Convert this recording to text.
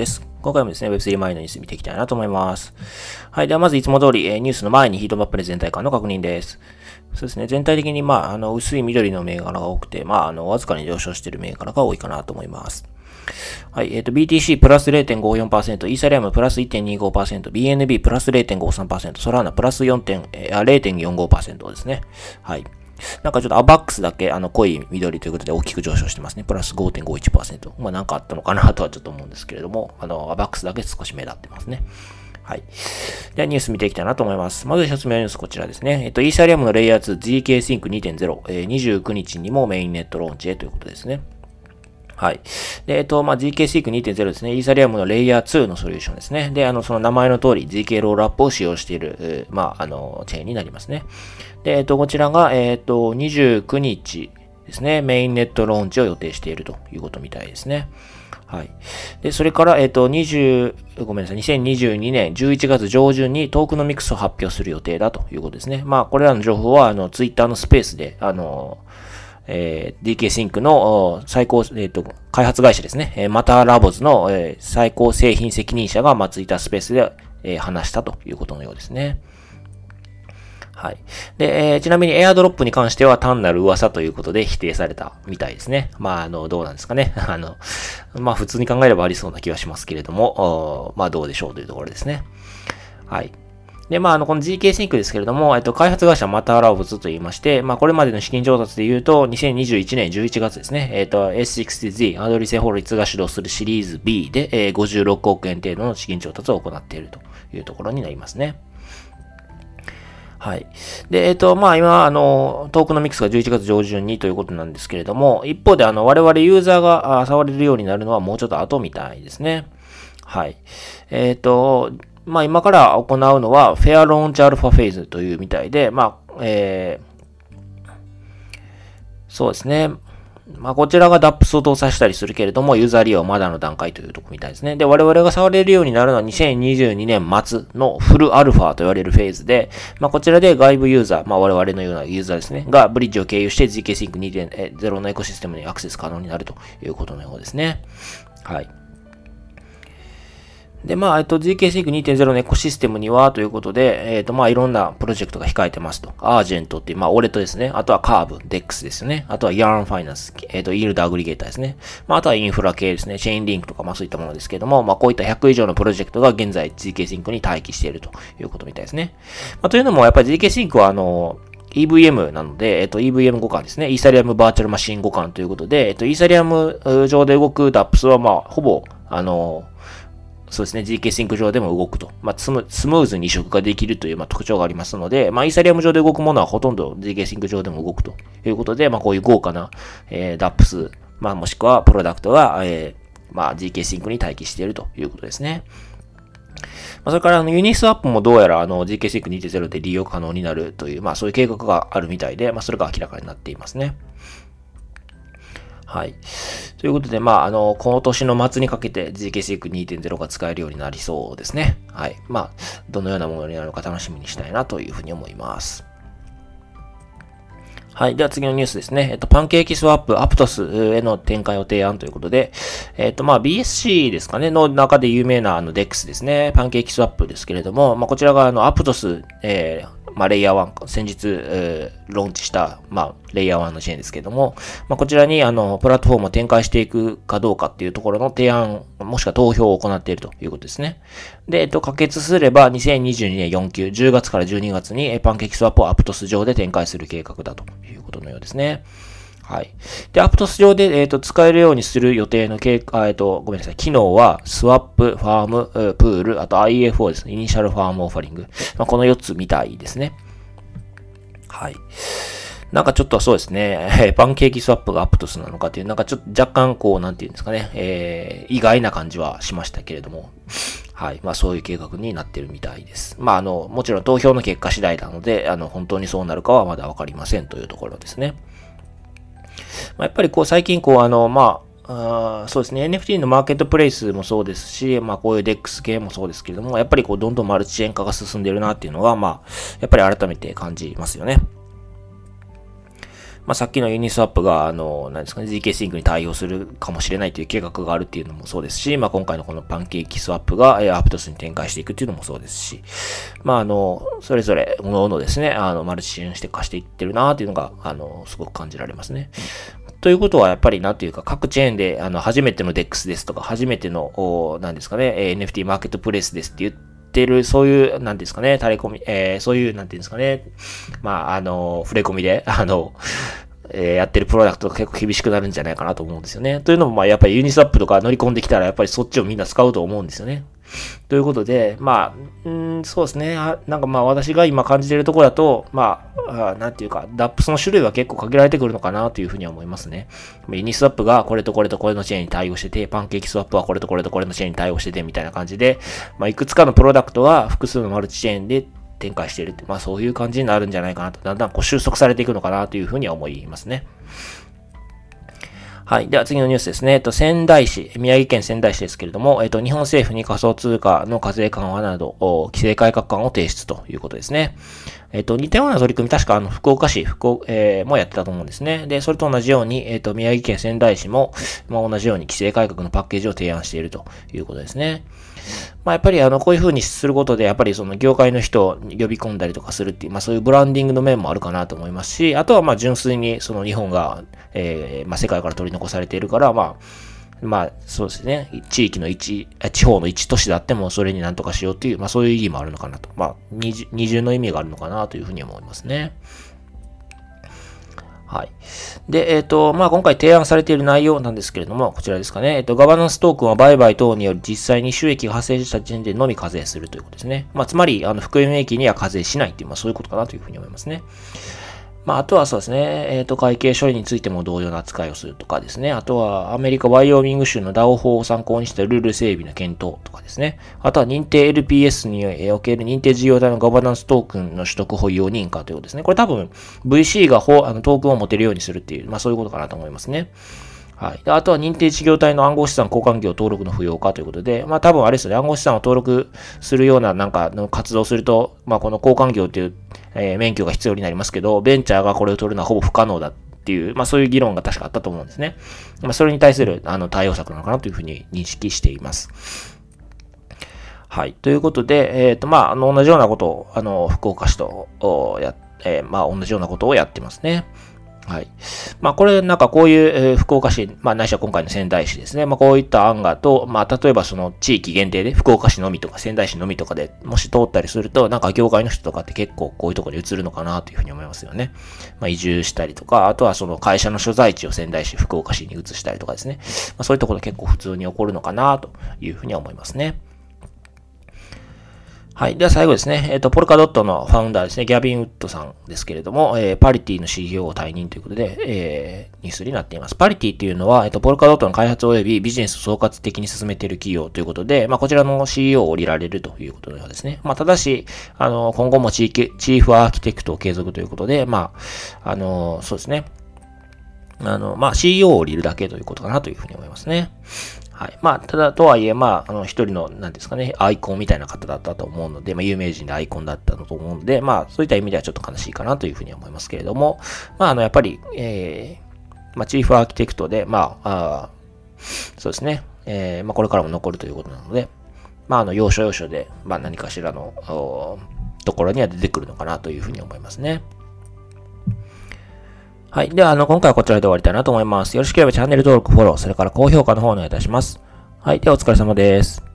です。今回もですね、Web3 前のニュース見ていきたいなと思います。はい。では、まずいつも通り、え、ニュースの前にヒートマップで全体感の確認です。そうですね。全体的に、まあ、あの、薄い緑の銘柄が多くて、まあ、あの、わずかに上昇している銘柄が多いかなと思います。はい。えっ、ー、と、BTC プラス0.54%、イーサリアムプラス1.25%、BNB プラス0.53%、ソラーナプラス4.0.45%、ですね。はい。なんかちょっとアバックスだけあの濃い緑ということで大きく上昇してますね。プラス5.51%。まあなんかあったのかなとはちょっと思うんですけれども、あの、アバックスだけ少し目立ってますね。はい。ではニュース見ていきたいなと思います。まず一つ目のニュースこちらですね。えっと、イーサリアムのレイヤー2 GK Sync 2.0、えー、29日にもメインネットローンチへということですね。はい。で、えっと、まあ、GK-SEEK2.0 ですね。イーサリアムのレイヤー2のソリューションですね。で、あの、その名前の通り GK ロールアップを使用している、まあ、あの、チェーンになりますね。で、えっと、こちらが、えっと、29日ですね。メインネットローンチを予定しているということみたいですね。はい。で、それから、えっ、と、20、ごめんなさい、2022年11月上旬にトークノミクスを発表する予定だということですね。まあ、これらの情報は、あの、ツイッターのスペースで、あの、えー、DK シンクの最高、えっ、ー、と、開発会社ですね。えー、マターラボズの、えー、最高製品責任者が、まあ、ツイッタースペースで、えー、話したということのようですね。はい。で、えー、ちなみにエアドロップに関しては単なる噂ということで否定されたみたいですね。まあ、あの、どうなんですかね。あの、まあ、普通に考えればありそうな気はしますけれども、まあ、どうでしょうというところですね。はい。で、まあ、あの、この GK シンクですけれども、えっと、開発会社マターラオブズと言いまして、まあ、これまでの資金調達で言うと、2021年11月ですね、えっと、S60Z、アドリセ法律が主導するシリーズ B で、えー、56億円程度の資金調達を行っているというところになりますね。はい。で、えっ、と、まあ今、あの、トークノミックスが11月上旬にということなんですけれども、一方で、あの、我々ユーザーが触れるようになるのはもうちょっと後みたいですね。はい。えっ、と、まあ今から行うのは、フェアローンチアルファフェーズというみたいで、まあ、えー、そうですね。まあ、こちらが DAPS を搭載したりするけれども、ユーザー利用まだの段階というとこみたいですね。で、我々が触れるようになるのは2022年末のフルアルファと言われるフェーズで、まあ、こちらで外部ユーザー、まあ、我々のようなユーザーですね、がブリッジを経由して ZK Sync 2.0のエコシステムにアクセス可能になるということのようですね。はい。で、まあ、えっと、GK-Sync2.0 のエコシステムには、ということで、えっと、まあ、いろんなプロジェクトが控えてますと。アージェントっていう、まあ、オレットですね。あとはカーブ、デックスですね。あとはヤーンファイナンス、えっと、イールドアグリゲーターですね。まあ、あとはインフラ系ですね。チェーンリンクとか、まあ、そういったものですけども、まあ、こういった100以上のプロジェクトが現在 GK-Sync に待機しているということみたいですね。まあ、というのも、やっぱり GK-Sync は、あの、EVM なので、えっと、EVM 互換ですね。イーサリアムバーチャルマシン互換ということで、えっと、イーサリアム上で動く DApps は、まあ、ほぼ、あの、そうですね、 zkSync 上でも動くと。まあ、スムーズに移植ができるという、まあ、特徴がありますので、まあ、イーサリアム上で動くものはほとんど zkSync 上でも動くということで、まあ、こういう豪華な、えー、 DApps、まあ、もしくはプロダクトが、えー、まあ、GK シンクに待機しているということですね。まあ、それから、あの、ユニスワップもどうやら、あの、GK シンク2.0で利用可能になるという、まあ、そういう計画があるみたいで、まあ、それが明らかになっていますね。はい。ということで、まあ、あの、この年の末にかけて GKSEC2.0 が使えるようになりそうですね。はい。まあ、どのようなものになるのか楽しみにしたいなというふうに思います。はい。では次のニュースですね。えっと、パンケーキスワップ、アプトスへの展開を提案ということで、えっと、まあ、BSC ですかね、の中で有名なあの DEX ですね。パンケーキスワップですけれども、まあ、こちらがあの、アプトス、えー、まあ、レイヤー1、先日、えー、ローンチした、まあ、レイヤー1の支援ですけども、まあ、こちらに、あの、プラットフォームを展開していくかどうかっていうところの提案、もしくは投票を行っているということですね。で、えっと、可決すれば、2022年4級、10月から12月に、パンケーキスワップをアプトス上で展開する計画だということのようですね。はい。で、アプトス上で、えっ、ー、と、使えるようにする予定のけ、あえっ、ー、と、ごめんなさい。機能は、スワップ、ファーム、プール、あと IFO ですね。イニシャルファームオファリング。まあ、この4つみたいですね。はい。なんかちょっとそうですね、パンケーキスワップがアプトスなのかっていう、なんかちょっと若干こう、なんていうんですかね、えー、意外な感じはしましたけれども、はい。まあそういう計画になってるみたいです。まああの、もちろん投票の結果次第なので、あの、本当にそうなるかはまだわかりませんというところですね。まあ、やっぱりこう最近こうあの、まあ、あそうですね、NFT のマーケットプレイスもそうですし、まあこういう DEX 系もそうですけれども、やっぱりこうどんどんマルチチェーン化が進んでるなっていうのが、まあ、やっぱり改めて感じますよね。まあ、さっきのユニスワップが、あの、何ですかね、GK シンクに対応するかもしれないという計画があるっていうのもそうですし、まあ、今回のこのパンケーキスワップが、えー、アプトスに展開していくっていうのもそうですし、まあ、あの、それぞれ、各々ですね、あの、マルチ支援して貸していってるなっていうのが、あの、すごく感じられますね。ということは、やっぱり、なんていうか、各チェーンで、あの、初めての DEX ですとか、初めての、おなんですかね、NFT マーケットプレイスですって言って、る、そういう、なんですかね、垂れ込み、えー、そういう、なんていうんですかね、まあ、あの、触れ込みで、あの、えー、やってるプロダクトが結構厳しくなるんじゃないかなと思うんですよね。というのも、まあ、やっぱりユニスワップとか乗り込んできたら、やっぱりそっちをみんな使うと思うんですよね。ということで、まあ、うん、そうですね。なんかまあ私が今感じているところだと、まあ、なんていうか、DAPS の種類は結構限られてくるのかなというふうには思いますね。ユニスワップがこれとこれとこれのチェーンに対応してて、パンケーキスワップはこれとこれとこれのチェーンに対応しててみたいな感じで、まあいくつかのプロダクトが複数のマルチチェーンで展開しているって、まあそういう感じになるんじゃないかなと、だんだんこう収束されていくのかなというふうには思いますね。はい。では次のニュースですね。えっと、仙台市、宮城県仙台市ですけれども、えっと、日本政府に仮想通貨の課税緩和など、規制改革案を提出ということですね。えっと、似たような取り組み、確かあの、福岡市、福岡、えー、もやってたと思うんですね。で、それと同じように、えっと、宮城県仙台市も、まあ、同じように規制改革のパッケージを提案しているということですね。まあ、やっぱりあの、こういう風にすることで、やっぱりその業界の人を呼び込んだりとかするっていう、まあそういうブランディングの面もあるかなと思いますし、あとはまあ純粋にその日本が、えー、まあ世界から取り残されているから、まあ、まあ、そうですね。地域の一、地方の一都市であっても、それになんとかしようっていう、まあそういう意義もあるのかなと。まあ、二重の意味があるのかなというふうに思いますね。はい。で、えっ、ー、と、まあ、今回提案されている内容なんですけれども、こちらですかね。えっ、ー、と、ガバナンストークンは売買等により実際に収益が発生した時点でのみ課税するということですね。まあ、つまり、あの、含み益には課税しないっていう、まあ、そういうことかなというふうに思いますね。まあ、あとはそうですね、えっ、ー、と、会計処理についても同様な扱いをするとかですね。あとは、アメリカワイオミング州のダオ法を参考にしたルール整備の検討とかですね。あとは、認定 LPS における認定事業体のガバナンストークンの取得保有認可ということですね。これ多分、VC があのトークンを持てるようにするっていう、まあそういうことかなと思いますね。はい。あとは認定事業体の暗号資産交換業登録の不要化ということで、まあ多分あれですよね、暗号資産を登録するようななんかの活動すると、まあこの交換業っていう、えー、免許が必要になりますけど、ベンチャーがこれを取るのはほぼ不可能だっていう、まあそういう議論が確かあったと思うんですね。まあそれに対するあの対応策なのかなというふうに認識しています。はい。ということで、えっ、ー、と、まあ、あの、同じようなことを、あの、福岡市と、や、えー、まあ、同じようなことをやってますね。はい。まあ、これ、なんかこういう、え、福岡市、まあ、ないしは今回の仙台市ですね。まあ、こういった案がと、まあ、例えばその地域限定で、福岡市のみとか仙台市のみとかでもし通ったりすると、なんか業界の人とかって結構こういうところに移るのかなというふうに思いますよね。まあ、移住したりとか、あとはその会社の所在地を仙台市、福岡市に移したりとかですね。まあ、そういったこと結構普通に起こるのかなというふうには思いますね。はい。では最後ですね。えっ、ー、と、ポルカドットのファウンダーですね。ギャビン・ウッドさんですけれども、えー、パリティの CEO を退任ということで、えー、ニュースになっています。パリティっていうのは、えっ、ー、と、ポルカドットの開発及びビジネスを総括的に進めている企業ということで、まあ、こちらの CEO を降りられるということのようですね。まあ、ただし、あの、今後も地域、チーフアーキテクトを継続ということで、まあ、あの、そうですね。あの、まあ、CEO を降りるだけということかなというふうに思いますね。はい。まあ、ただ、とはいえ、まあ、あの、一人の、なんですかね、アイコンみたいな方だったと思うので、まあ、有名人でアイコンだったと思うので、まあ、そういった意味ではちょっと悲しいかなというふうに思いますけれども、まあ、あの、やっぱり、えー、まあ、チーフアーキテクトで、まあ、あそうですね、えー、まあ、これからも残るということなので、まあ、あの、要所要所で、まあ、何かしらの、ところには出てくるのかなというふうに思いますね。はい。では、あの、今回はこちらで終わりたいなと思います。よろしければチャンネル登録、フォロー、それから高評価の方お願いいたします。はい。では、お疲れ様です。